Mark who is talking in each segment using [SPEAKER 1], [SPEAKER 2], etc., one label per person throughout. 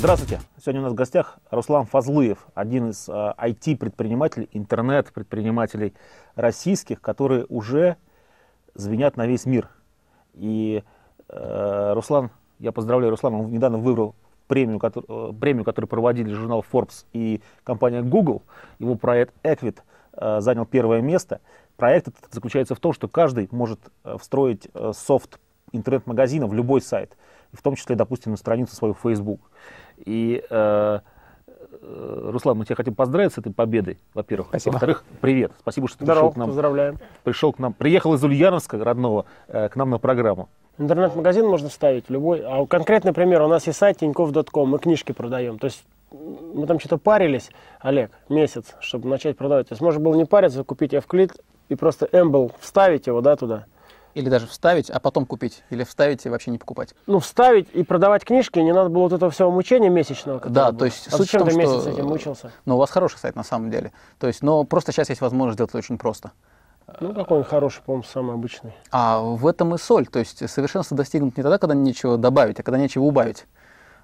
[SPEAKER 1] Здравствуйте. Сегодня у нас в гостях Руслан Фазлыев, один из IT-предпринимателей, интернет-предпринимателей российских, которые уже звенят на весь мир. И э, Руслан, я поздравляю Руслана, он недавно выбрал премию, который, э, премию, которую проводили журнал Forbes и компания Google. Его проект Equid э, занял первое место. Проект этот заключается в том, что каждый может э, встроить э, софт интернет-магазина в любой сайт, в том числе, допустим, на страницу свою Facebook. И, э, э, Руслан, мы тебя хотим поздравить с этой победой, во-первых.
[SPEAKER 2] Спасибо.
[SPEAKER 1] Во-вторых, привет. Спасибо, что ты
[SPEAKER 2] Здорово,
[SPEAKER 1] пришел к нам.
[SPEAKER 2] поздравляем.
[SPEAKER 1] Пришел к нам, приехал из Ульяновска родного э, к нам на программу.
[SPEAKER 2] Интернет-магазин можно вставить любой. А конкретный пример, у нас есть сайт тинькофф.ком, мы книжки продаем. То есть мы там что-то парились, Олег, месяц, чтобы начать продавать. То есть можно было не париться, купить F-клит и просто эмбл вставить его, да, туда.
[SPEAKER 3] Или даже вставить, а потом купить. Или вставить и вообще не покупать.
[SPEAKER 2] Ну, вставить и продавать книжки, не надо было вот этого всего мучения месячного.
[SPEAKER 3] Да,
[SPEAKER 2] было.
[SPEAKER 3] то есть
[SPEAKER 2] а
[SPEAKER 3] суть в
[SPEAKER 2] зачем
[SPEAKER 3] том,
[SPEAKER 2] ты месяц
[SPEAKER 3] что-
[SPEAKER 2] этим мучился?
[SPEAKER 3] Но у вас хороший сайт на самом деле. То есть, но просто сейчас есть возможность сделать это очень просто.
[SPEAKER 2] Ну, какой он хороший, по-моему, самый обычный.
[SPEAKER 3] А в этом и соль. То есть совершенство достигнут не тогда, когда нечего добавить, а когда нечего убавить.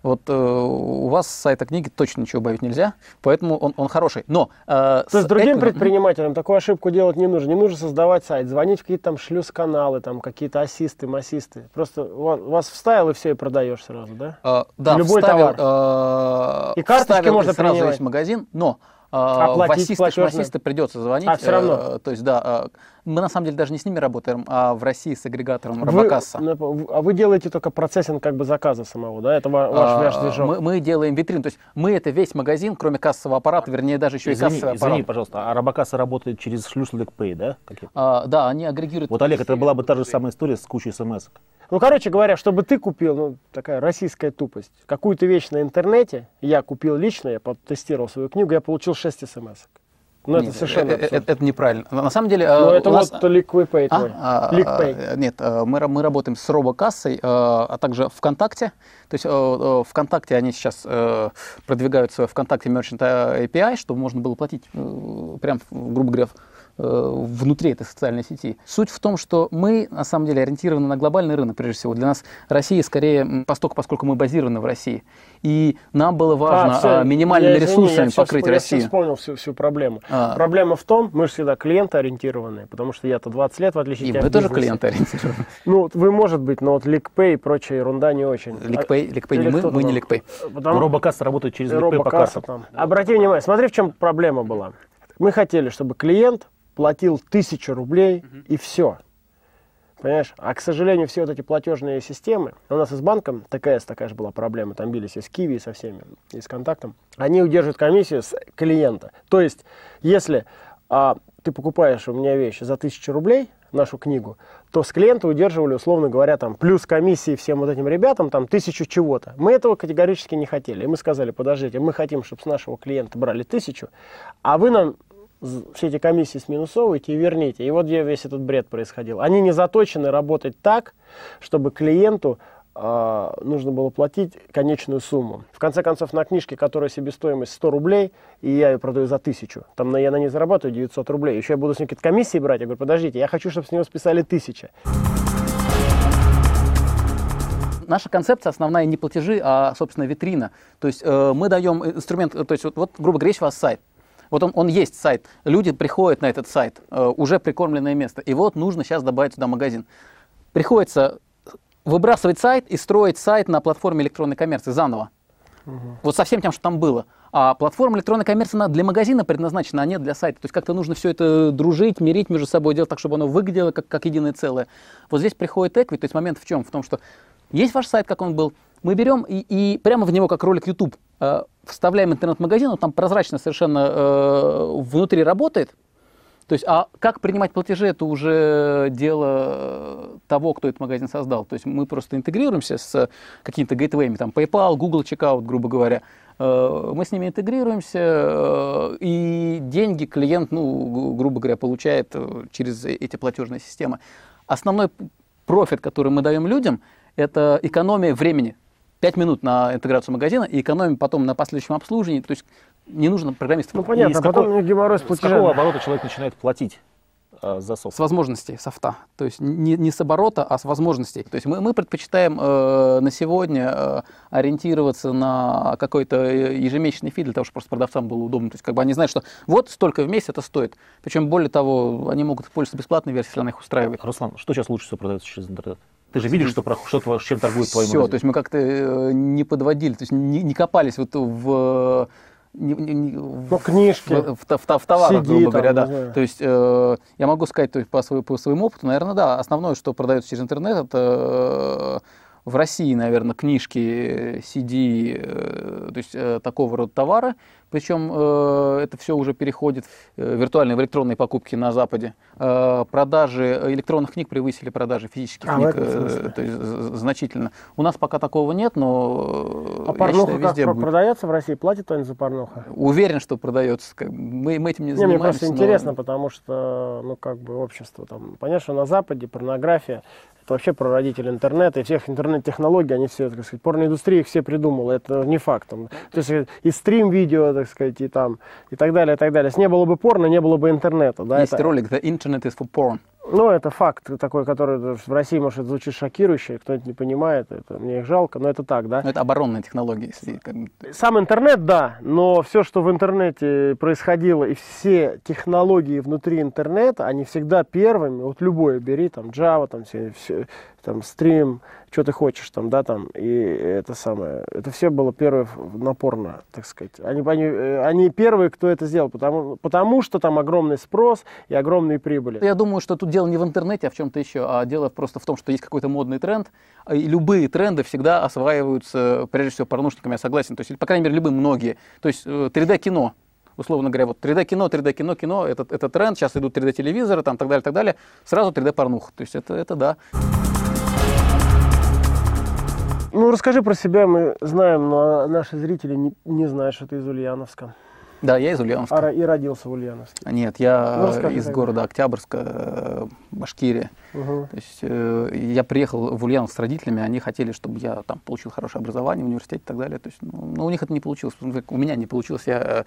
[SPEAKER 3] Вот э, у вас с сайта книги точно ничего убавить нельзя, поэтому он, он хороший. Но э,
[SPEAKER 2] То есть
[SPEAKER 3] с
[SPEAKER 2] другим
[SPEAKER 3] Эквином-
[SPEAKER 2] предпринимателям такую ошибку делать не нужно. Не нужно создавать сайт, звонить в какие-то там шлюз-каналы, там какие-то ассисты, массисты. Просто ва- вас вставил и все, и продаешь сразу, да?
[SPEAKER 3] Э, да,
[SPEAKER 2] Любой
[SPEAKER 3] вставил,
[SPEAKER 2] товар.
[SPEAKER 3] э,
[SPEAKER 2] И карточки
[SPEAKER 3] вставил
[SPEAKER 2] можно
[SPEAKER 3] сразу
[SPEAKER 2] принимать.
[SPEAKER 3] весь магазин, но э,
[SPEAKER 2] Оплатить
[SPEAKER 3] ассисты,
[SPEAKER 2] платежные.
[SPEAKER 3] шмассисты придется звонить.
[SPEAKER 2] А, всё равно?
[SPEAKER 3] э, то есть, да, э, мы на самом деле даже не с ними работаем, а в России с агрегатором
[SPEAKER 2] Вы-
[SPEAKER 3] Робокасса.
[SPEAKER 2] а вы делаете только процессинг как бы заказа самого, да? Это ва- ваш,
[SPEAKER 3] А,
[SPEAKER 2] ваш движок.
[SPEAKER 3] мы, мы делаем витрину, то есть мы это весь магазин, кроме кассового аппарата, вернее даже еще
[SPEAKER 1] Извини,
[SPEAKER 3] и кассовый
[SPEAKER 1] извини,
[SPEAKER 3] аппарат.
[SPEAKER 1] пожалуйста, а Робокасса работает через шлюз LinkPay, да?
[SPEAKER 3] А, да, они агрегируют.
[SPEAKER 1] Вот, Олег, это была бы та же самая история с кучей смс.
[SPEAKER 2] Ну, короче говоря, чтобы ты купил, ну, такая российская тупость, какую-то вещь на интернете, я купил лично, я потестировал свою книгу, я получил 6 смс. Ну, это совершенно
[SPEAKER 3] э, э,
[SPEAKER 2] абсурд.
[SPEAKER 3] это, это неправильно. На самом деле,
[SPEAKER 2] Ну,
[SPEAKER 3] э,
[SPEAKER 2] это
[SPEAKER 3] нас-
[SPEAKER 2] вот LiquidPay
[SPEAKER 3] А?
[SPEAKER 2] твой.
[SPEAKER 3] А,
[SPEAKER 2] LiquidPay.
[SPEAKER 3] а, Нет, э, мы, мы работаем с робокассой, э, а также ВКонтакте. То есть э, э, ВКонтакте они сейчас э, продвигают свой ВКонтакте Merchant API, чтобы можно было платить э, прям, грубо говоря, э, внутри этой социальной сети. Суть в том, что мы на самом деле ориентированы на глобальный рынок, прежде всего. Для нас Россия скорее м, постольку, поскольку мы базированы в России. И нам было важно
[SPEAKER 2] А, всё,
[SPEAKER 3] а, минимальными
[SPEAKER 2] я, извини,
[SPEAKER 3] ресурсами
[SPEAKER 2] я
[SPEAKER 3] покрыть
[SPEAKER 2] я всё
[SPEAKER 3] Россию.
[SPEAKER 2] вспомнил всю, всю проблему.
[SPEAKER 3] А.
[SPEAKER 2] Проблема в том, мы же всегда клиентоориентированные, потому что я-то 20 лет, в отличие
[SPEAKER 3] И
[SPEAKER 2] от тебя,
[SPEAKER 3] мы тоже
[SPEAKER 2] бизнесе.
[SPEAKER 3] клиенты ориентированы.
[SPEAKER 2] Ну, вы, может быть, но вот LickPay и прочая ерунда не очень.
[SPEAKER 3] Ликпей, ликпей не
[SPEAKER 2] Или
[SPEAKER 3] мы, мы не ликпей.
[SPEAKER 2] Потому-
[SPEAKER 1] Робокасса работает через LinkPay по картам.
[SPEAKER 2] там. Обрати внимание, смотри, в чем проблема была. Мы хотели, чтобы клиент платил тысячу рублей и все. Понимаешь? А, к сожалению, все вот эти платежные системы, у нас и с банком ТКС такая же была проблема, там бились и с Киви, и со всеми, и с контактом, они удерживают комиссию с клиента. То есть, если а, ты покупаешь у меня вещь за тысячу рублей, нашу книгу, то с клиента удерживали, условно говоря, там, плюс комиссии всем вот этим ребятам, там, тысячу чего-то. Мы этого категорически не хотели. И мы сказали, подождите, мы хотим, чтобы с нашего клиента брали тысячу, а вы нам все эти комиссии сминусовываете и верните. И вот где весь этот бред происходил. Они не заточены работать так, чтобы клиенту а, нужно было платить конечную сумму. В конце концов, на книжке, которая себестоимость 100 рублей, и я ее продаю за 1000, там я на ней зарабатываю 900 рублей, еще я буду с ней какие-то комиссии брать, я говорю, подождите, я хочу, чтобы с него списали 1000.
[SPEAKER 3] Наша концепция основная не платежи, а, собственно, витрина. То есть э, мы даем инструмент, э, то есть вот, вот, грубо говоря, у вас сайт. Вот он, он есть сайт, люди приходят на этот сайт, э, уже прикормленное место, и вот нужно сейчас добавить сюда магазин. Приходится выбрасывать сайт и строить сайт на платформе электронной коммерции заново. Вот со всем тем, что там было. А платформа электронной коммерции она для магазина предназначена, а не для сайта. То есть как-то нужно все это дружить, мирить между собой, делать так, чтобы оно выглядело как, как единое целое. Вот здесь приходит Экви, то есть момент в чем? В том, что есть ваш сайт, как он был, мы берем и, и прямо в него, как ролик YouTube, э, вставляем интернет-магазин, он там прозрачно совершенно э, внутри работает. То есть, а как принимать платежи, это уже дело того, кто этот магазин создал. То есть мы просто интегрируемся с какими-то гейтвеями, там PayPal, Google Checkout, грубо говоря. Э, Мы с ними интегрируемся, э, и деньги клиент, ну, гру- грубо говоря, получает э, через эти платежные системы. Основной профит, который мы даем людям, это экономия времени. 5 минут на интеграцию магазина и экономия потом на последующем обслуживании. То есть не нужно программистов.
[SPEAKER 2] Ну, понятно,
[SPEAKER 1] И с
[SPEAKER 2] а потом них геморрой с
[SPEAKER 1] С
[SPEAKER 2] платежами.
[SPEAKER 1] какого оборота человек начинает платить? э, засов?
[SPEAKER 3] С возможностей софта. То есть не, не с оборота, а с возможностей. То есть мы, мы предпочитаем э, на сегодня э, ориентироваться на какой-то ежемесячный фид для того, чтобы просто продавцам было удобно. То есть как бы они знают, что вот столько в месяц это стоит. Причем более того, они могут пользоваться бесплатной версией, если она их устраивает.
[SPEAKER 1] Руслан, что сейчас лучше всего продается через интернет? Ты же видишь, что, что чем торгует твой
[SPEAKER 3] Все, то есть мы как-то э, не подводили, то есть не, не копались вот в
[SPEAKER 2] не, не, не, ну, книжки,
[SPEAKER 3] в, в, в, в товарах, CD, грубо говоря, да. То есть э, я могу сказать то есть, по, свой, по своему опыту, наверное, да, основное, что продается через интернет, это э, в России, наверное, книжки, CD, э, то есть э, такого рода товары. Причем э, это все уже переходит э, виртуальные в электронные покупки на Западе. Э, продажи электронных книг превысили продажи физических а, книг э, то есть, значительно. У нас пока такого нет, но
[SPEAKER 2] а порнуха считаю, везде как будет. продается в России? Платит кто-нибудь за порнуху?
[SPEAKER 3] Уверен, что продается. Мы, мы этим не, не занимаемся.
[SPEAKER 2] Мне просто но... интересно, потому что, ну, как бы общество там, понятно, что на Западе порнография это вообще прародитель интернета и всех интернет-технологий, они все, так сказать, порноиндустрия их все придумала, это не факт. Там, то есть и стрим-видео, так сказать, и там, и так далее, и так далее. Если не было бы порно, не было бы интернета. Да,
[SPEAKER 3] Есть
[SPEAKER 2] это...
[SPEAKER 3] ролик «The Internet is for porn».
[SPEAKER 2] Ну, это факт такой, который в России, может, звучит шокирующе, кто-нибудь не понимает, это, мне их жалко, но это так, да?
[SPEAKER 3] Но это оборонная технология. Если...
[SPEAKER 2] Сам интернет, да, но все, что в интернете происходило, и все технологии внутри интернета, они всегда первыми, вот любое бери, там, Java, там, все, все там, стрим, что ты хочешь, там, да, там, и это самое, это все было первое напорно, так сказать. Они, они, они первые, кто это сделал, потому, потому что там огромный спрос и огромные прибыли.
[SPEAKER 3] Я думаю, что тут дело не в интернете, а в чем-то еще, а дело просто в том, что есть какой-то модный тренд, и любые тренды всегда осваиваются, прежде всего, порнушниками, я согласен, то есть, по крайней мере, любые, многие. То есть 3D-кино, э, условно говоря, вот 3D-кино, 3D-кино, кино, это, это тренд, сейчас идут 3D-телевизоры, там, так далее, так далее, сразу 3D-порнуха, то есть это, это да.
[SPEAKER 2] Ну, расскажи про себя, мы знаем, но наши зрители не, не знают, что ты из Ульяновска.
[SPEAKER 3] Да, я из Ульяновска.
[SPEAKER 2] А, и родился в Ульяновске.
[SPEAKER 3] Нет, я ну, из тогда. города Октябрьска, э, Башкирия. Угу. То есть э, я приехал в Ульяновск с родителями, они хотели, чтобы я там получил хорошее образование в университете и так далее. То есть, ну, но у них это не получилось, у меня не получилось. Я э,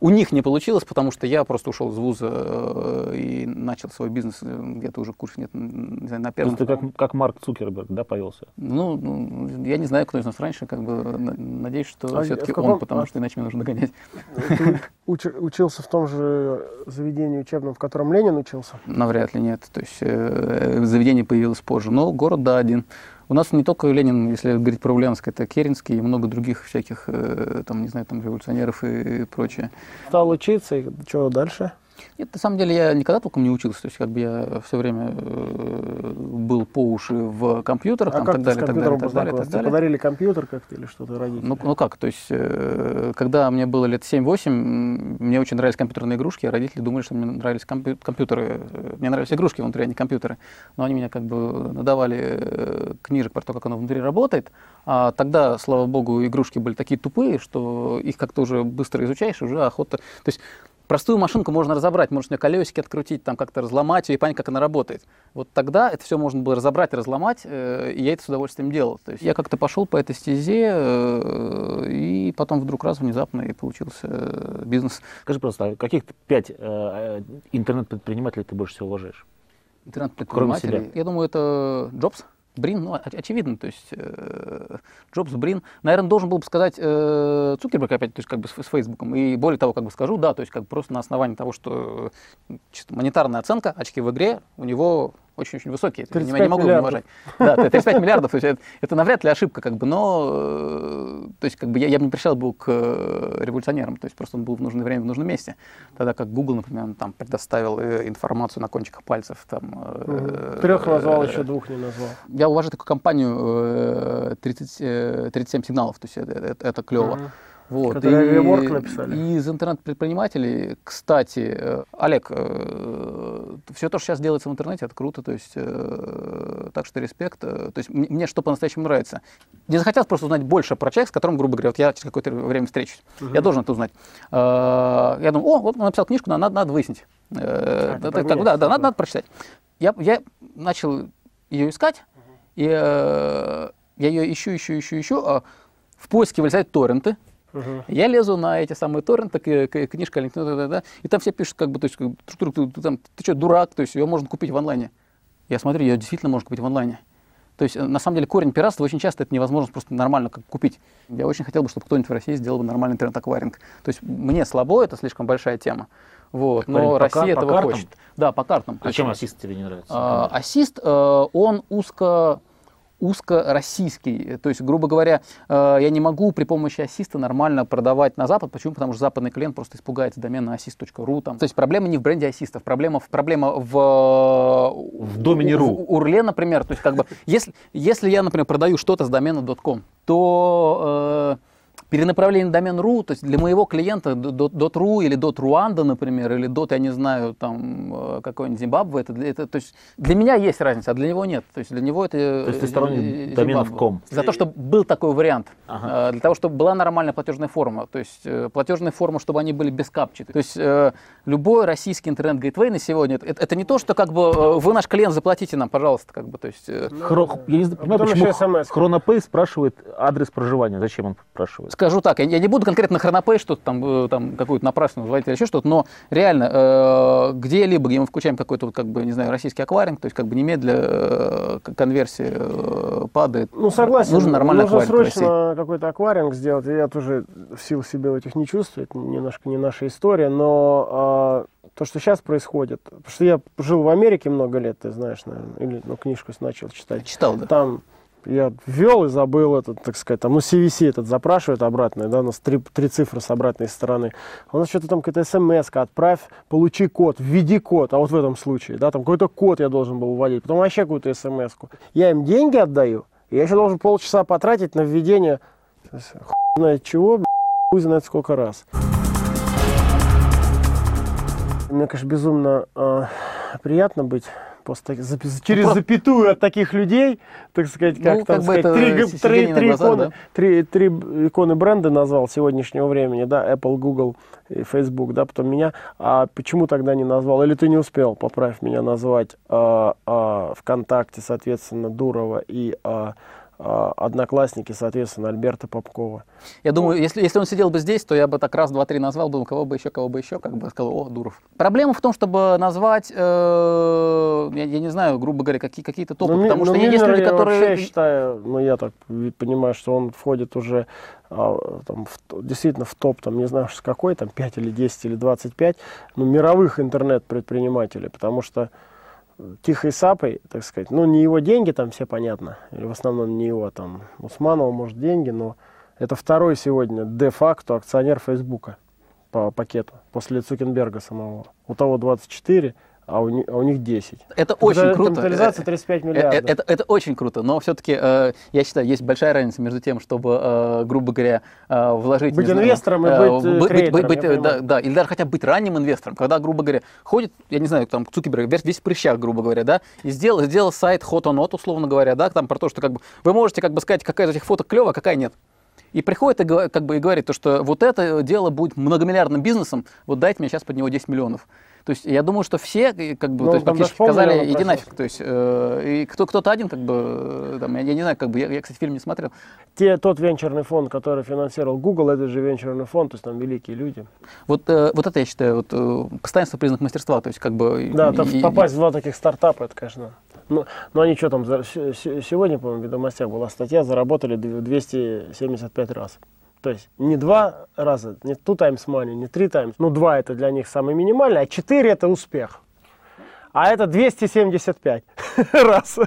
[SPEAKER 3] у них не получилось, потому что я просто ушел из вуза э, и начал свой бизнес э, где-то уже курс нет, не
[SPEAKER 1] знаю, на первом. То есть ты как, как Марк Цукерберг, да, повелся?
[SPEAKER 3] Ну, ну, я не знаю, кто из нас раньше, как бы надеюсь, что а все-таки каком... он, потому а... что иначе мне нужно догонять.
[SPEAKER 2] Ты уч... учился в том же заведении учебном, в котором Ленин учился?
[SPEAKER 3] Навряд ли нет. То есть э, заведение появилось позже. Но город, да, один. У нас не только Ленин, если говорить про Ульяновск, это Керенский и много других всяких, э, там, не знаю, там, революционеров и, прочее.
[SPEAKER 2] Стал учиться, и что дальше?
[SPEAKER 3] Нет, на самом деле я никогда толком не учился, то есть как бы я все время э, был по уши в компьютерах,
[SPEAKER 2] а
[SPEAKER 3] там,
[SPEAKER 2] как
[SPEAKER 3] так далее,
[SPEAKER 2] так далее, так далее, так далее. подарили компьютер как-то или что-то родители?
[SPEAKER 3] Ну, ну как, то есть э, когда мне было лет 7-8, мне очень нравились компьютерные игрушки, а родители думали, что мне нравились компью- компьютеры, мне нравились игрушки внутри, а не компьютеры, но они меня как бы надавали э, книжек про то, как оно внутри работает, а тогда, слава богу, игрушки были такие тупые, что их как-то уже быстро изучаешь, уже охота, то есть Простую машинку можно разобрать, можно у нее колесики открутить, там как-то разломать ее и понять, как она работает. Вот тогда это все можно было разобрать, разломать, э, и я это с удовольствием делал. То есть я как-то пошел по этой стезе, э, и потом вдруг раз внезапно и получился э, бизнес.
[SPEAKER 1] Скажи просто, а каких пять э, интернет-предпринимателей ты больше всего уважаешь?
[SPEAKER 3] Интернет-предпринимателей? Я думаю, это Джобс. Брин, ну, очевидно, то есть э, Джобс, Брин, наверное, должен был бы сказать э, Цукерберг опять, то есть как бы с, с Фейсбуком. И более того, как бы скажу, да, то есть как бы просто на основании того, что чисто монетарная оценка, очки в игре у него очень-очень высокие. Я не, не могу его не уважать. Да, 35 миллиардов, то есть это, это навряд ли ошибка, как бы, но э, то есть, как бы я, я бы не пришел бы к э, революционерам, то есть просто он был в нужное время в нужном месте. Тогда как Google, например, там предоставил э, информацию на кончиках пальцев. Там,
[SPEAKER 2] угу. Трех назвал, еще двух не назвал.
[SPEAKER 3] Я уважаю такую компанию 30, 37 сигналов, то есть это, это, это клево. Угу.
[SPEAKER 2] Вот. Которые реворк написали.
[SPEAKER 3] И из интернет-предпринимателей, кстати, э, Олег, э, все то, что сейчас делается в интернете, это круто, то есть, э, так что респект. То есть мне что по-настоящему нравится. Мне захотелось просто узнать больше про человека, с которым, грубо говоря, вот я через какое-то время встречусь. Угу. Я должен это узнать. Я думаю, о, вот он написал книжку, надо, надо выяснить. А, да, так, да, да, надо, надо прочитать. Я, я начал ее искать, и я ее ищу, ищу, ищу, ищу. А в поиске вылезают торренты, Я лезу на эти самые торренты, книжка, да, и там все пишут, как бы, то есть, как бы, ты, там, ты что, дурак, то есть ее можно купить в онлайне. Я смотрю, ее действительно можно купить в онлайне. То есть, э, на самом деле, корень пиратства очень часто это невозможно просто нормально как купить. Я очень хотел бы, чтобы кто-нибудь в России сделал бы нормальный интернет-акваринг. То есть, мне слабо, это слишком большая тема. Вот, но
[SPEAKER 1] по
[SPEAKER 3] Россия
[SPEAKER 1] по
[SPEAKER 3] этого
[SPEAKER 1] картам?
[SPEAKER 3] хочет. Да, по картам.
[SPEAKER 1] А чем ассист тебе не нравится?
[SPEAKER 3] а, Ассист, э, он узко узко-российский. То есть, грубо говоря, э, я не могу при помощи ассиста нормально продавать на Запад. Почему? Потому что западный клиент просто испугается домена assist.ru. Там. То есть проблема не в бренде ассистов, проблема в, проблема в,
[SPEAKER 1] В домене .ру.
[SPEAKER 3] в Урле, например. То есть, как бы, если, если я, например, продаю что-то с домена .com, то э, перенаправление на домен .ru, то есть для моего клиента .ru или .ruanda, например, или .я не знаю, там, э, какой-нибудь Зимбабве, это, для- это, то есть для меня есть разница, а для него нет. То есть для него это
[SPEAKER 1] То есть ты
[SPEAKER 3] э,
[SPEAKER 1] сторонник
[SPEAKER 3] э,
[SPEAKER 1] доменов ком?
[SPEAKER 3] За то, чтобы был такой вариант.
[SPEAKER 1] Ага.
[SPEAKER 3] Для того, чтобы была нормальная платежная форма. То есть платежная форма, чтобы они были без капчи. То есть любой российский интернет-гейтвей на сегодня, это, это не то, что как бы вы наш клиент, заплатите нам, пожалуйста. Как бы, то есть, э,
[SPEAKER 1] Хро- Я не знаю,
[SPEAKER 2] А
[SPEAKER 1] понимаю,
[SPEAKER 2] потом
[SPEAKER 1] почему. Хронопей спрашивает адрес проживания. Зачем он спрашивает?
[SPEAKER 3] Скажу так, я, не буду конкретно хронопей что-то там, э, там какую-то напрасную звать или еще что-то, но реально э, где-либо, где мы включаем какой-то, вот, как бы, не знаю, российский акваринг, то есть как бы немедля э, конверсия падает.
[SPEAKER 2] Ну, согласен.
[SPEAKER 3] Нужен нормальный
[SPEAKER 2] Нужно
[SPEAKER 3] акваринг
[SPEAKER 2] срочно какой-то акваринг сделать. Я тоже в силу себя в этих не чувствую. Это немножко не наша история. Но а, то, что сейчас происходит... Потому что я жил в Америке много лет, ты знаешь, наверное. Или ну, книжку начал читать.
[SPEAKER 3] Читал, да.
[SPEAKER 2] Там я ввел и забыл этот, так сказать, там, ну, CVC этот запрашивает обратно, да, у нас три, три цифры с обратной стороны. У нас что-то там какая-то смс отправь, получи код, введи код, а вот в этом случае, да, там какой-то код я должен был вводить, потом вообще какую-то смс -ку. Я им деньги отдаю, и я еще должен полчаса потратить на введение, хуй знает чего, хуй знает сколько раз. Мне, конечно, безумно э, приятно быть таких- за- через
[SPEAKER 3] Ну,
[SPEAKER 2] запятую от таких людей, так сказать, как,
[SPEAKER 3] Ну,
[SPEAKER 2] там
[SPEAKER 3] как
[SPEAKER 2] сказать, три, три- три
[SPEAKER 3] глазах,
[SPEAKER 2] иконы,
[SPEAKER 3] да?
[SPEAKER 2] три, три иконы бренда назвал сегодняшнего времени, да, Apple, Google и Facebook, да, потом меня, а почему тогда не назвал, или ты не успел, поправь меня, назвать а, а, ВКонтакте, соответственно, Дурова и а, Одноклассники, соответственно, Альберта Попкова.
[SPEAKER 3] Я думаю, если, если он сидел бы здесь, то я бы так раз, два, три назвал бы, кого бы еще, кого бы еще, как бы сказал, о, Дуров. Проблема в том, чтобы назвать, э, я, я не знаю, грубо говоря, какие, какие-то топы,
[SPEAKER 2] Ну,
[SPEAKER 3] потому
[SPEAKER 2] ну,
[SPEAKER 3] что есть
[SPEAKER 2] Миллера
[SPEAKER 3] люди,
[SPEAKER 2] я
[SPEAKER 3] которые...
[SPEAKER 2] вообще считаю, ну я так понимаю, что он входит уже а, там, в действительно в топ, там, не знаю, с какой, там 5 или 10 или 25, ну, мировых интернет-предпринимателей, потому что Тихой Сапой, так сказать, ну, не его деньги, там все понятно, или в основном не его, там, Усманова, может, деньги, но это второй сегодня де-факто акционер Фейсбука по пакету, после Цукенберга самого. У того 24, а у, ни- а у них 10.
[SPEAKER 3] Это очень
[SPEAKER 2] Капитали-
[SPEAKER 3] круто.
[SPEAKER 2] Капитализация
[SPEAKER 3] Э,
[SPEAKER 2] 35
[SPEAKER 3] э,
[SPEAKER 2] миллиардов.
[SPEAKER 3] Это, это очень круто, но все-таки я считаю, есть большая разница между тем, чтобы, э, грубо говоря, э, вложить...
[SPEAKER 2] Быть
[SPEAKER 3] знаю,
[SPEAKER 2] инвестором и
[SPEAKER 3] э,
[SPEAKER 2] быть, э,
[SPEAKER 3] быть- быть,
[SPEAKER 2] я
[SPEAKER 3] э, да, да, или даже хотя бы быть ранним инвестором, когда, грубо говоря, ходит, я не знаю, там Цукерберг, весь, весь в прыщах, грубо говоря, да, и сделал, сделал сайт hot or not, условно говоря, да, там про то, что как бы вы можете как бы сказать, какая из этих фоток клевая, какая нет. И приходит и, как бы, и говорит, то, что вот это дело будет многомиллиардным бизнесом, вот дайте мне сейчас под него 10 миллионов. То есть я думаю, что все э, как бы,
[SPEAKER 2] Ну,
[SPEAKER 3] то есть,
[SPEAKER 2] там даже
[SPEAKER 3] практически сказали, иди нафиг. То есть, э, и кто, кто-то один, как бы, э, там, я, я не знаю, как бы, я, я, кстати, фильм не смотрел.
[SPEAKER 2] Те, тот венчурный фонд, который финансировал Google, это же венчурный фонд, то есть там великие люди.
[SPEAKER 3] Вот, э, вот это, я считаю, вот, э, постоянство признак мастерства. То есть, как бы...
[SPEAKER 2] Да,
[SPEAKER 3] и-
[SPEAKER 2] там
[SPEAKER 3] и-
[SPEAKER 2] попасть в два таких стартапа, это, конечно. Ну, ну они что там, за- сегодня, по-моему, в «Ведомостях» была статья, заработали д- 275 раз. То есть не два раза, не two times money, не три times. Ну, два это для них самый минимальный, а четыре это успех. А это 275 раз.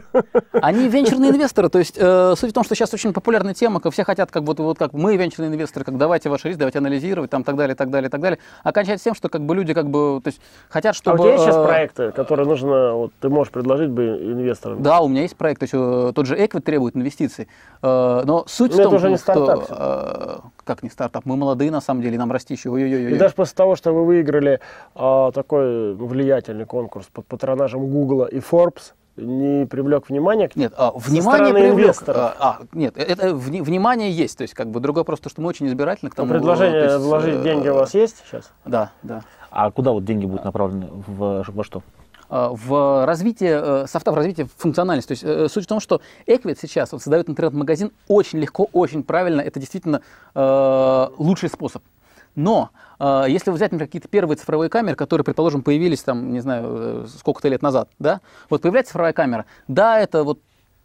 [SPEAKER 3] Они венчурные инвесторы, то есть э, суть в том, что сейчас очень популярная тема, как все хотят, как вот, вот как мы венчурные инвесторы, как давайте ваш риск, давайте анализировать, там так далее, так далее, так далее. А кончается тем, что как бы люди как бы, то есть хотят,
[SPEAKER 2] А
[SPEAKER 3] чтобы...
[SPEAKER 2] у тебя есть сейчас
[SPEAKER 3] э,
[SPEAKER 2] проекты, которые нужно, вот ты можешь предложить бы инвесторам?
[SPEAKER 3] Да, у меня есть проект, то есть э, тот же Equity требует инвестиций, Э, но суть
[SPEAKER 2] Но
[SPEAKER 3] в
[SPEAKER 2] это
[SPEAKER 3] том,
[SPEAKER 2] уже не
[SPEAKER 3] что...
[SPEAKER 2] стартап
[SPEAKER 3] э, как не стартап? Мы молодые, на самом деле, нам расти еще. Ой-ой-ой.
[SPEAKER 2] И даже после того, что вы выиграли а, такой влиятельный конкурс под патронажем Google и Forbes, не привлек внимания к
[SPEAKER 3] Нет, а, внимание привлек.
[SPEAKER 2] инвесторов.
[SPEAKER 3] А, а, нет, это вни- внимание есть, то есть как бы другое просто, что мы очень избирательны к тому.
[SPEAKER 2] Ну, предложение
[SPEAKER 3] есть,
[SPEAKER 2] вложить
[SPEAKER 3] э,
[SPEAKER 2] деньги у вас есть сейчас?
[SPEAKER 3] Да, да.
[SPEAKER 1] А куда вот деньги будут направлены? В, во что?
[SPEAKER 3] Э, в развитии софта, в развитии функциональности. То есть суть в том, что Equid сейчас он создает интернет-магазин очень легко, очень правильно. Это действительно э, лучший способ. Но э, если взять, например, какие-то первые цифровые камеры, которые, предположим, появились там, не знаю, сколько-то лет назад, да, вот появляется цифровая камера, да, это вот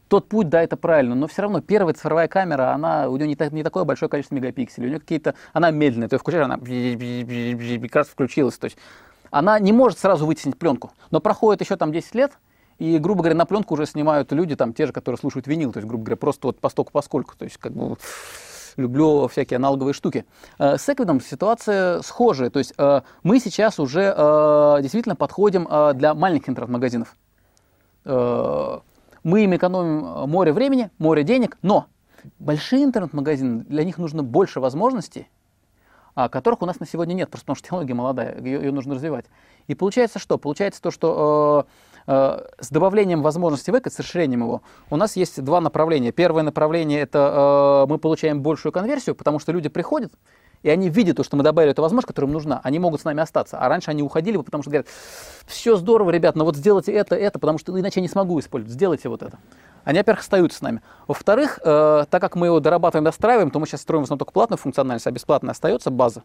[SPEAKER 3] тот путь, да, это правильно, но все равно первая цифровая камера, она, у нее не, так, не такое большое количество мегапикселей, у нее какие-то, она медленная, то есть включаешь, она как раз включилась, то есть она не может сразу вытеснить пленку, но проходит еще там 10 лет, и, грубо говоря, на пленку уже снимают люди, там, те же, которые слушают винил, то есть, грубо говоря, просто вот постоку поскольку, то есть, как бы, люблю всякие аналоговые штуки. Э, с Эквидом ситуация схожая, то есть, э, мы сейчас уже э, действительно подходим для маленьких интернет-магазинов. Мы им экономим море времени, море денег, но большие интернет-магазины, для них нужно больше возможностей, которых у нас на сегодня нет, просто потому что технология молодая, ее, ее нужно развивать. И получается что? Получается то, что э, э, с добавлением возможностей века, с расширением его, у нас есть два направления. Первое направление – это э, мы получаем большую конверсию, потому что люди приходят, и они видят то, что мы добавили эту возможность, которая им нужна, они могут с нами остаться. А раньше они уходили бы, потому что говорят, все здорово, ребят, но вот сделайте это, это, потому что иначе я не смогу использовать, сделайте вот это. Они, во-первых, остаются с нами. Во-вторых, э, так как мы его дорабатываем, достраиваем, то мы сейчас строим в основном только платную функциональность, а бесплатная остается база,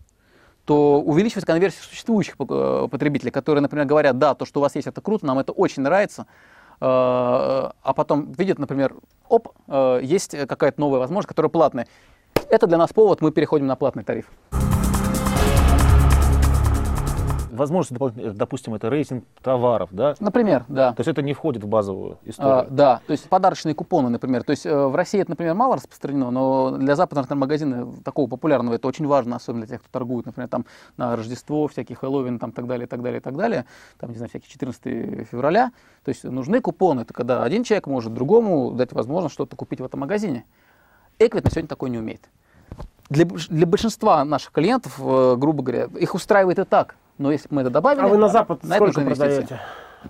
[SPEAKER 3] то увеличивается конверсия существующих э, потребителей, которые, например, говорят, да, то, что у вас есть, это круто, нам это очень нравится, э, а потом видят, например, оп, э, есть какая-то новая возможность, которая платная. Это для нас повод, мы переходим на платный тариф.
[SPEAKER 1] Возможность, допустим, это рейтинг товаров, да?
[SPEAKER 3] Например, да.
[SPEAKER 1] То есть это не входит в базовую историю? А,
[SPEAKER 3] да, то есть подарочные купоны, например. То есть э, в России это, например, мало распространено, но для западных магазина такого популярного это очень важно, особенно для тех, кто торгует, например, там на Рождество, всякие Хэллоуин, там так далее, так далее, так далее, там, не знаю, всякие 14 февраля. То есть нужны купоны, это когда один человек может другому дать возможность что-то купить в этом магазине. Эквит на сегодня такой не умеет. Для, для большинства наших клиентов, э, грубо говоря, их устраивает и так. Но если бы мы это добавили...
[SPEAKER 2] А вы на Запад на сколько продаете?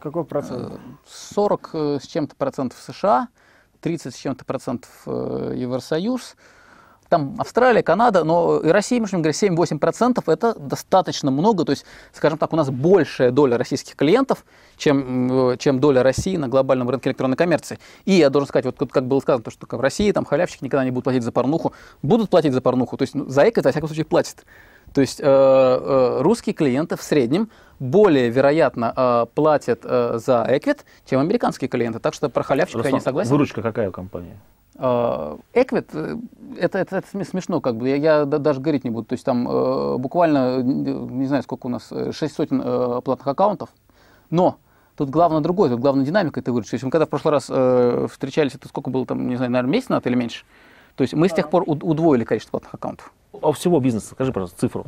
[SPEAKER 2] Какой процент?
[SPEAKER 3] 40 э, э, с чем-то процентов США, 30 с чем-то процентов Евросоюз, там Австралия, Канада, но и Россия, между говоря, 7-8% это достаточно много. То есть, скажем так, у нас большая доля российских клиентов, чем, чем доля России на глобальном рынке электронной коммерции. И я должен сказать, вот как было сказано, то, что в России там халявщики никогда не будут платить за порнуху, будут платить за порнуху, то есть ну, за эко, во всяком случае, платят. То есть э, э, русские клиенты в среднем более вероятно э, платят э, за эквит, чем американские клиенты. Так что про халявщика я не согласен.
[SPEAKER 1] Выручка какая у компании?
[SPEAKER 3] Эквит, э, это, это, это смешно, как бы, я, я даже говорить не буду. То есть там э, буквально, не знаю, сколько у нас, 6 э, сотен э, платных аккаунтов, но тут главное другое, тут главная динамика этой выручки. То есть мы когда в прошлый раз э, встречались, это сколько было там, не знаю, наверное, месяц назад или меньше, то есть мы с тех пор удвоили количество платных аккаунтов.
[SPEAKER 1] А у всего бизнеса, скажи, пожалуйста, цифру.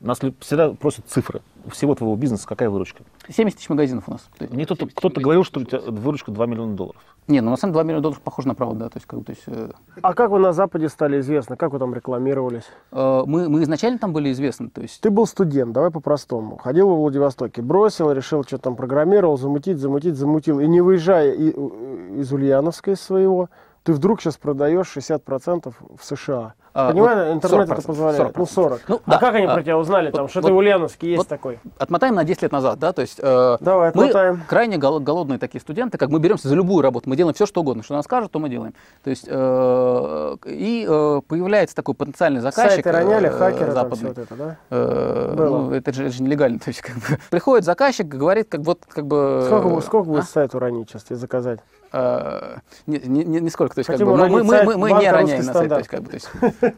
[SPEAKER 1] Нас всегда просят цифры. У всего твоего бизнеса какая выручка?
[SPEAKER 3] 70 тысяч магазинов у нас.
[SPEAKER 1] Мне кто-то, кто-то говорил, что у тебя выручка 2 миллиона долларов.
[SPEAKER 3] Не, ну на самом деле 2 миллиона долларов похоже на правду, да. То есть, как, то есть, э...
[SPEAKER 2] А как вы на Западе стали известны? Как вы там рекламировались?
[SPEAKER 3] Э, мы, мы изначально там были известны. То есть...
[SPEAKER 2] Ты был студент, давай по-простому. Ходил во Владивостоке, бросил, решил, что там программировал, замутить, замутить, замутил. И не выезжая из Ульяновска из своего, ты вдруг сейчас продаешь 60% в США. А, Понимаешь, вот интернет это позволяет. 40%. Ну, 40. Ну, а да. как они а, про тебя узнали, там, вот, что вот, ты Ульяновский есть вот такой?
[SPEAKER 3] Отмотаем на 10 лет назад, да, то есть э,
[SPEAKER 2] Давай, отмотаем.
[SPEAKER 3] мы крайне голодные такие студенты, как мы беремся за любую работу, мы делаем все, что угодно, что нам скажут, то мы делаем. То есть, э, и э, появляется такой потенциальный заказчик.
[SPEAKER 2] Сайты роняли, э, хакеры, западный. Там все вот это, да?
[SPEAKER 3] Э, Было. Ну, это же, это же нелегально. То есть, как бы, приходит заказчик, говорит, как вот, как бы...
[SPEAKER 2] Сколько, сколько будет а? сайт уронить сейчас, тебе заказать?
[SPEAKER 3] Uh, не, не, не сколько, то есть, как бы, мы, мы, мы, мы не роняем на сайт, то есть, как бы, то есть,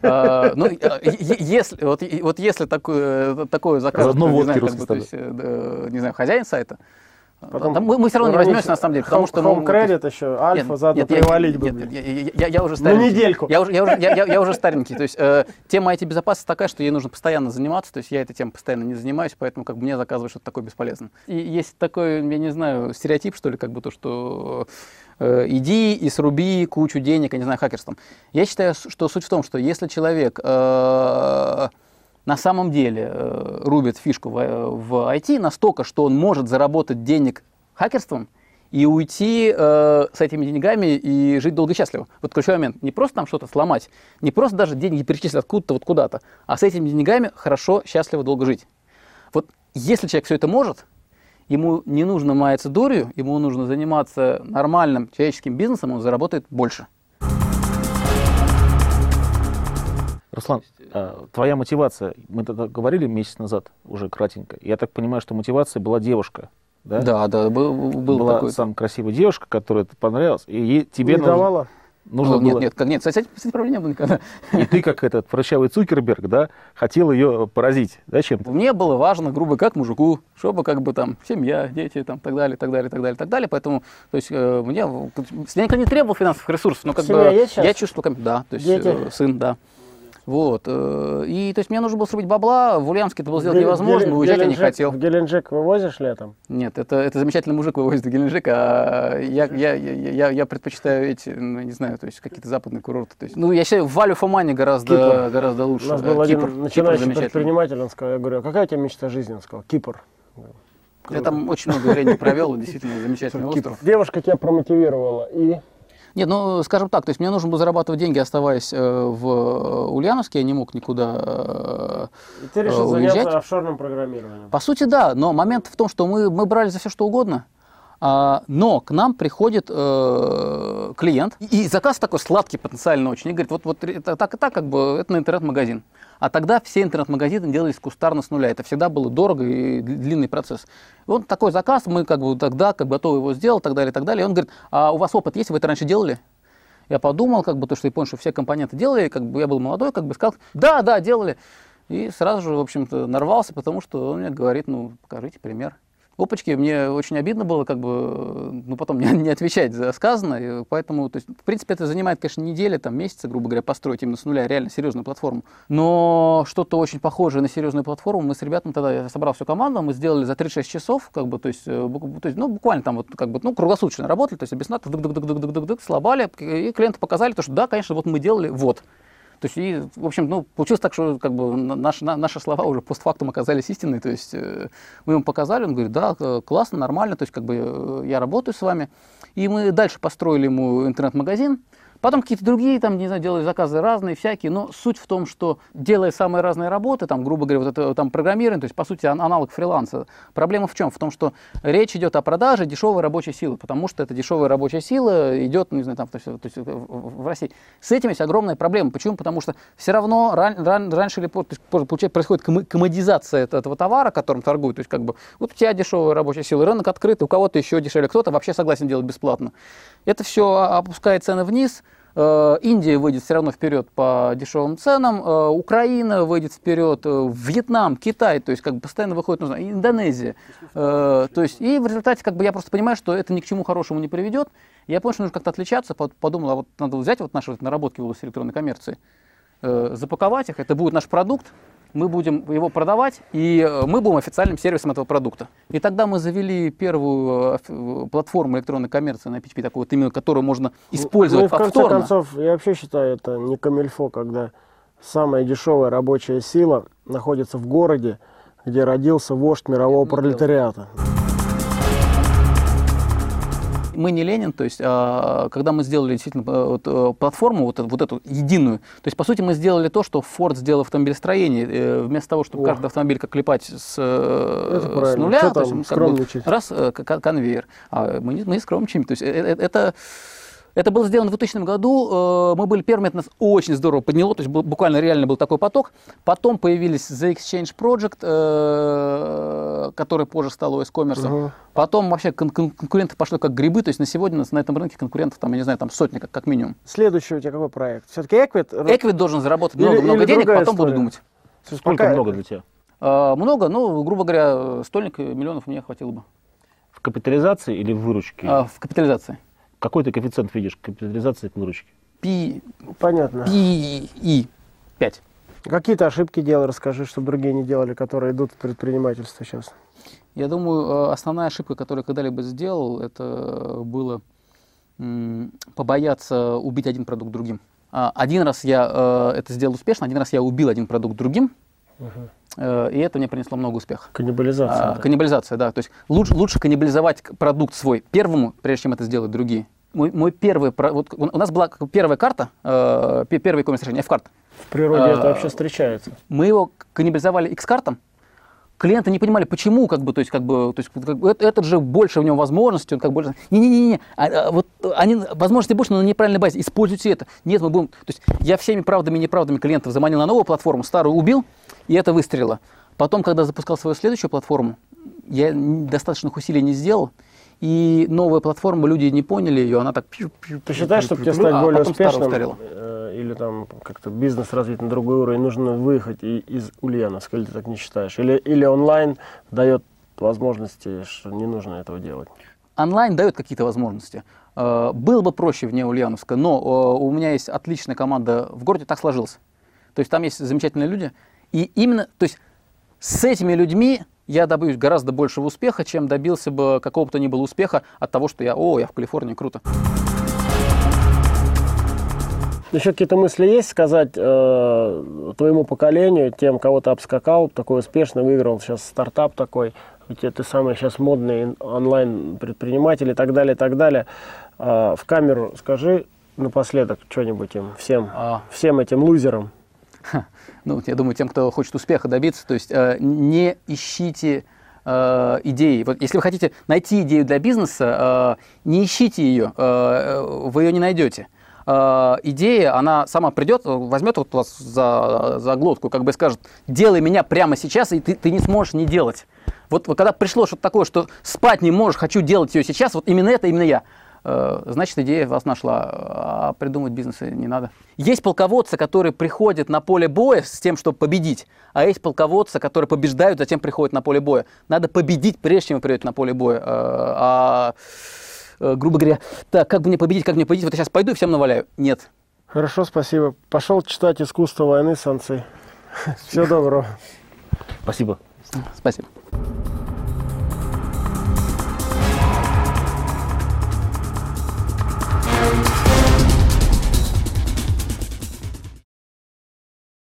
[SPEAKER 3] uh, ну, если, вот, вот если такое, такое заказ, не знаю, как бы, то есть, э, не знаю, хозяин сайта, Потом мы, мы все равно не возьмемся, на самом деле, потому что...
[SPEAKER 2] Home ну, Credit еще, Альфа, нет, заодно нет, привалить
[SPEAKER 3] бы. Нет, я, я, я уже старенький.
[SPEAKER 2] На недельку.
[SPEAKER 3] Я уже, я уже, я, я, я уже старенький. То есть э, тема IT-безопасности такая, что ей нужно постоянно заниматься. То есть я этой темой постоянно не занимаюсь, поэтому как бы мне заказывают что-то такое бесполезно. И есть такой, я не знаю, стереотип, что ли, как бы то, что э, иди и сруби кучу денег, я не знаю, хакерством. Я считаю, что суть в том, что если человек... Э, на самом деле э, рубит фишку в, IT настолько, что он может заработать денег хакерством и уйти э, с этими деньгами и жить долго и счастливо. Вот ключевой момент. Не просто там что-то сломать, не просто даже деньги перечислить откуда-то вот куда-то, а с этими деньгами хорошо, счастливо, долго жить. Вот если человек все это может, ему не нужно маяться дурью, ему нужно заниматься нормальным человеческим бизнесом, он заработает больше.
[SPEAKER 1] Руслан, а, твоя мотивация, мы тогда говорили месяц назад уже кратенько, я так понимаю, что мотивация была девушка, да?
[SPEAKER 3] Да, да, был, был
[SPEAKER 1] была
[SPEAKER 3] такой.
[SPEAKER 1] самая красивая девушка, которая понравилась, и ей- тебе
[SPEAKER 2] Не
[SPEAKER 1] нужно,
[SPEAKER 2] давала?
[SPEAKER 1] Нужно
[SPEAKER 3] Ну, нет,
[SPEAKER 1] было,
[SPEAKER 3] нет, как, нет, с этим, с этим проблем не было никогда.
[SPEAKER 1] и ты как этот прыщавый Цукерберг, да, хотел ее поразить, да, чем-то?
[SPEAKER 3] Мне было важно, грубо как мужику, чтобы как бы там семья, дети, там, так далее, так далее, так далее, так далее. Поэтому, то есть, э, мне, я никогда не требовал финансовых ресурсов, но как
[SPEAKER 2] Семья
[SPEAKER 3] бы я чувствовал, как, да, то есть
[SPEAKER 2] Дети?
[SPEAKER 3] э, сын, да. Вот. э, И то есть мне нужно было срубить бабла, в Ульяновске это было сделать
[SPEAKER 2] В Гел-
[SPEAKER 3] невозможно,
[SPEAKER 2] Гелен-
[SPEAKER 3] уезжать я не
[SPEAKER 2] Геленджик-
[SPEAKER 3] хотел.
[SPEAKER 2] В Геленджик вывозишь летом?
[SPEAKER 3] Нет, это, это замечательный мужик вывозит в Геленджик, а я, я, я, я, я предпочитаю эти, ну, не знаю, то есть какие-то западные курорты. То есть, ну, я считаю, Валю Фомане гораздо,
[SPEAKER 2] Кипр.
[SPEAKER 3] гораздо
[SPEAKER 2] У
[SPEAKER 3] лучше.
[SPEAKER 2] нас
[SPEAKER 3] Э,
[SPEAKER 2] был один
[SPEAKER 3] Кипр. Кипр
[SPEAKER 2] начинающий
[SPEAKER 3] замечательный.
[SPEAKER 2] предприниматель, он сказал, я говорю, а какая у тебя мечта жизни? Он сказал, Кипр.
[SPEAKER 3] Я там очень много времени провел, действительно замечательный остров.
[SPEAKER 2] Девушка тебя промотивировала и...
[SPEAKER 3] Нет, ну, скажем так, то есть мне нужно было зарабатывать деньги, оставаясь э, в э, Ульяновске, я не мог никуда...
[SPEAKER 2] и ты решил
[SPEAKER 3] Э,
[SPEAKER 2] заняться
[SPEAKER 3] уезжать?
[SPEAKER 2] офшорным программированием.
[SPEAKER 3] По сути, да, но момент в том, что мы, мы брали за все что угодно, но к нам приходит э, клиент, и заказ такой сладкий потенциально очень, и говорит, вот, вот это так и так, как бы, это на интернет-магазин. А тогда все интернет-магазины делались кустарно с нуля. Это всегда было дорого и длинный процесс. И вот такой заказ, мы как бы тогда как бы готовы его сделать, так далее, так далее. И он говорит, а у вас опыт есть, вы это раньше делали? Я подумал, как бы, то, что я понял, что все компоненты делали, как бы я был молодой, как бы сказал, да, да, делали. И сразу же, в общем-то, нарвался, потому что он мне говорит, ну, покажите пример. Опачки, мне очень обидно было, как бы, ну, потом не, не отвечать за сказанное, поэтому, то есть, в принципе, это занимает, конечно, недели, там, месяцы, грубо говоря, построить именно с нуля реально серьезную платформу. Но что-то очень похожее на серьезную платформу мы с ребятами тогда, я собрал всю команду, мы сделали за 36 часов, как бы, то есть, э, то есть ну, буквально там вот, как бы, ну, круглосуточно работали, то есть, без дык дык дык дык дык дык дык слабали, и клиенты показали, то, что да, конечно, вот мы делали, вот. То есть, и, в общем, ну, получилось так, что как бы на- наши, на- наши слова уже постфактум оказались истинной. То есть э, мы ему показали, он говорит, да, классно, нормально, то есть как бы э, я работаю с вами. И мы дальше построили ему интернет-магазин. Потом какие-то другие, там, не знаю, делали заказы разные, всякие, но суть в том, что делая самые разные работы, там, грубо говоря, вот это там программирование, то есть, по сути, ан- аналог фриланса. Проблема в чем? В том, что речь идет о продаже дешевой рабочей силы, потому что эта дешевая рабочая сила идет, ну, не знаю, там, то есть, то есть, в, России. С этим есть огромная проблема. Почему? Потому что все равно ран- ран- раньше или позже, получается, происходит эт- этого товара, которым торгуют. То есть, как бы, вот у тебя дешевая рабочая сила, рынок открытый, у кого-то еще дешевле, кто-то вообще согласен делать бесплатно. Это все опускает цены вниз. Э, Индия выйдет все равно вперед по дешевым ценам, э, Украина выйдет вперед, э, Вьетнам, Китай, то есть как бы постоянно выходит, ну, Индонезия. То есть и в результате как бы я просто понимаю, что это ни к чему хорошему не приведет. Я понял, что нужно как-то отличаться, под- подумал, а вот надо взять вот наши вот наработки в области электронной коммерции, запаковать их, это будет наш продукт, мы будем его продавать, и э, мы будем официальным сервисом этого продукта. И тогда мы завели первую э, оф- платформу электронной коммерции на PHP, такую вот именно, которую можно использовать
[SPEAKER 2] Ну в конце
[SPEAKER 3] повторно.
[SPEAKER 2] концов, я вообще считаю, это не камильфо, когда самая дешевая рабочая сила находится в городе, где родился вождь мирового
[SPEAKER 3] мы делаем. Мы не Ленин, то есть, а, когда мы сделали действительно э, вот, э, платформу, вот, эту- вот эту единую, то есть, по сути, мы сделали то, что Ford сделал в автомобилестроении, э, вместо того, чтобы
[SPEAKER 2] О.
[SPEAKER 3] каждый автомобиль как клепать с, э, с нуля,
[SPEAKER 2] Чё
[SPEAKER 3] то есть,
[SPEAKER 2] там
[SPEAKER 3] как бы раз э, конвейер, а мы не, мы не скромничаем, то есть, э, э, это это было сделано в 2000 году, э, мы были первыми, это нас очень здорово подняло, то есть был- буквально реально был такой поток. Потом появились The Exchange Project, э, который позже стал OS Commerce.
[SPEAKER 2] Ага.
[SPEAKER 3] Потом вообще кон- кон- конкуренты пошли как грибы, то есть на сегодня на, на этом рынке конкурентов, там, я не знаю, там сотни как, как минимум.
[SPEAKER 2] Следующий у тебя какой проект? Все-таки Эквит?
[SPEAKER 3] Эквит должен заработать много-много денег, потом буду
[SPEAKER 2] история.
[SPEAKER 3] думать.
[SPEAKER 1] Сколько
[SPEAKER 2] Пока-
[SPEAKER 1] много для тебя?
[SPEAKER 3] А, много, ну, грубо говоря, стольник э, миллионов мне хватило бы.
[SPEAKER 1] В капитализации или в выручке?
[SPEAKER 3] А, в капитализации.
[SPEAKER 1] Какой ты коэффициент видишь капитализации к выручке?
[SPEAKER 3] Пи,
[SPEAKER 2] Понятно.
[SPEAKER 3] пи, и 5.
[SPEAKER 2] Какие ты ошибки делал, расскажи, чтобы другие не делали, которые идут в предпринимательство сейчас.
[SPEAKER 3] Я думаю, э, основная ошибка, которую я когда-либо сделал, это было побояться убить один продукт другим. А, Один раз я э, это сделал успешно, один раз я убил один продукт другим, э, и это мне принесло много успеха.
[SPEAKER 2] Каннибализация.
[SPEAKER 3] А,
[SPEAKER 2] да.
[SPEAKER 3] Каннибализация, да. То есть лучше, лучше каннибализовать продукт свой первому, прежде чем это сделать другие. Мой, мой первый, вот у нас была первая карта, э, пе- первый коммерс решение, F-карта.
[SPEAKER 2] В природе
[SPEAKER 3] а,
[SPEAKER 2] это вообще встречается.
[SPEAKER 3] Мы его каннибализовали X-картом. Клиенты не понимали, почему, как бы, то есть, как бы, то есть, как бы, это, этот же больше в нем возможностей, он как бы, не-не-не, а, а, вот они, возможности больше, но на неправильной базе, используйте это. Нет, мы будем, то есть, я всеми правдами и неправдами клиентов заманил на новую платформу, старую убил, и это выстрелило. Потом, когда запускал свою следующую платформу, я достаточных усилий не сделал, и новая платформа, люди не поняли ее, она так...
[SPEAKER 2] Ты считаешь, чтобы тебе стать а более успешным э, или там как-то бизнес развить на другой уровень, нужно выехать из Ульяновска, или ты так не считаешь? Или, или онлайн дает возможности, что не нужно этого делать?
[SPEAKER 3] Онлайн дает какие-то возможности. Э, было бы проще вне Ульяновска, но э, у меня есть отличная команда в городе, так сложилось. То есть там есть замечательные люди, и именно, то есть с этими людьми я добьюсь гораздо большего успеха, чем добился бы какого бы то ни было успеха от того, что я, о, я в Калифорнии, круто.
[SPEAKER 2] Еще какие-то мысли есть сказать э, твоему поколению, тем, кого ты обскакал, такой успешно выиграл сейчас стартап такой, ведь ты самый сейчас модный онлайн-предприниматель и так далее, и так далее. Э, в камеру скажи напоследок что-нибудь им, всем, а... всем этим лузерам
[SPEAKER 3] ну, я думаю, тем, кто хочет успеха добиться, то есть э, не ищите э, идеи. Вот если вы хотите найти идею для бизнеса, э, не ищите ее, э, вы ее не найдете. Э, идея, она сама придет, возьмет вот вас за, за глотку, как бы скажет, делай меня прямо сейчас, и ты, ты не сможешь не делать. Вот, вот когда пришло что-то такое, что спать не можешь, хочу делать ее сейчас, вот именно это, именно я. Э, значит, идея вас нашла, а придумать бизнесы не надо. Есть полководцы, которые приходят на поле боя с тем, чтобы победить, а есть полководцы, которые побеждают, затем приходят на поле боя. Надо победить, прежде чем вы придете на поле боя. Э, а, э, грубо говоря, так, как мне победить, как мне победить, вот я сейчас пойду и всем наваляю. Нет.
[SPEAKER 2] Хорошо, спасибо. Пошел читать «Искусство войны» Санцы. Всего доброго.
[SPEAKER 1] Спасибо.
[SPEAKER 3] Спасибо.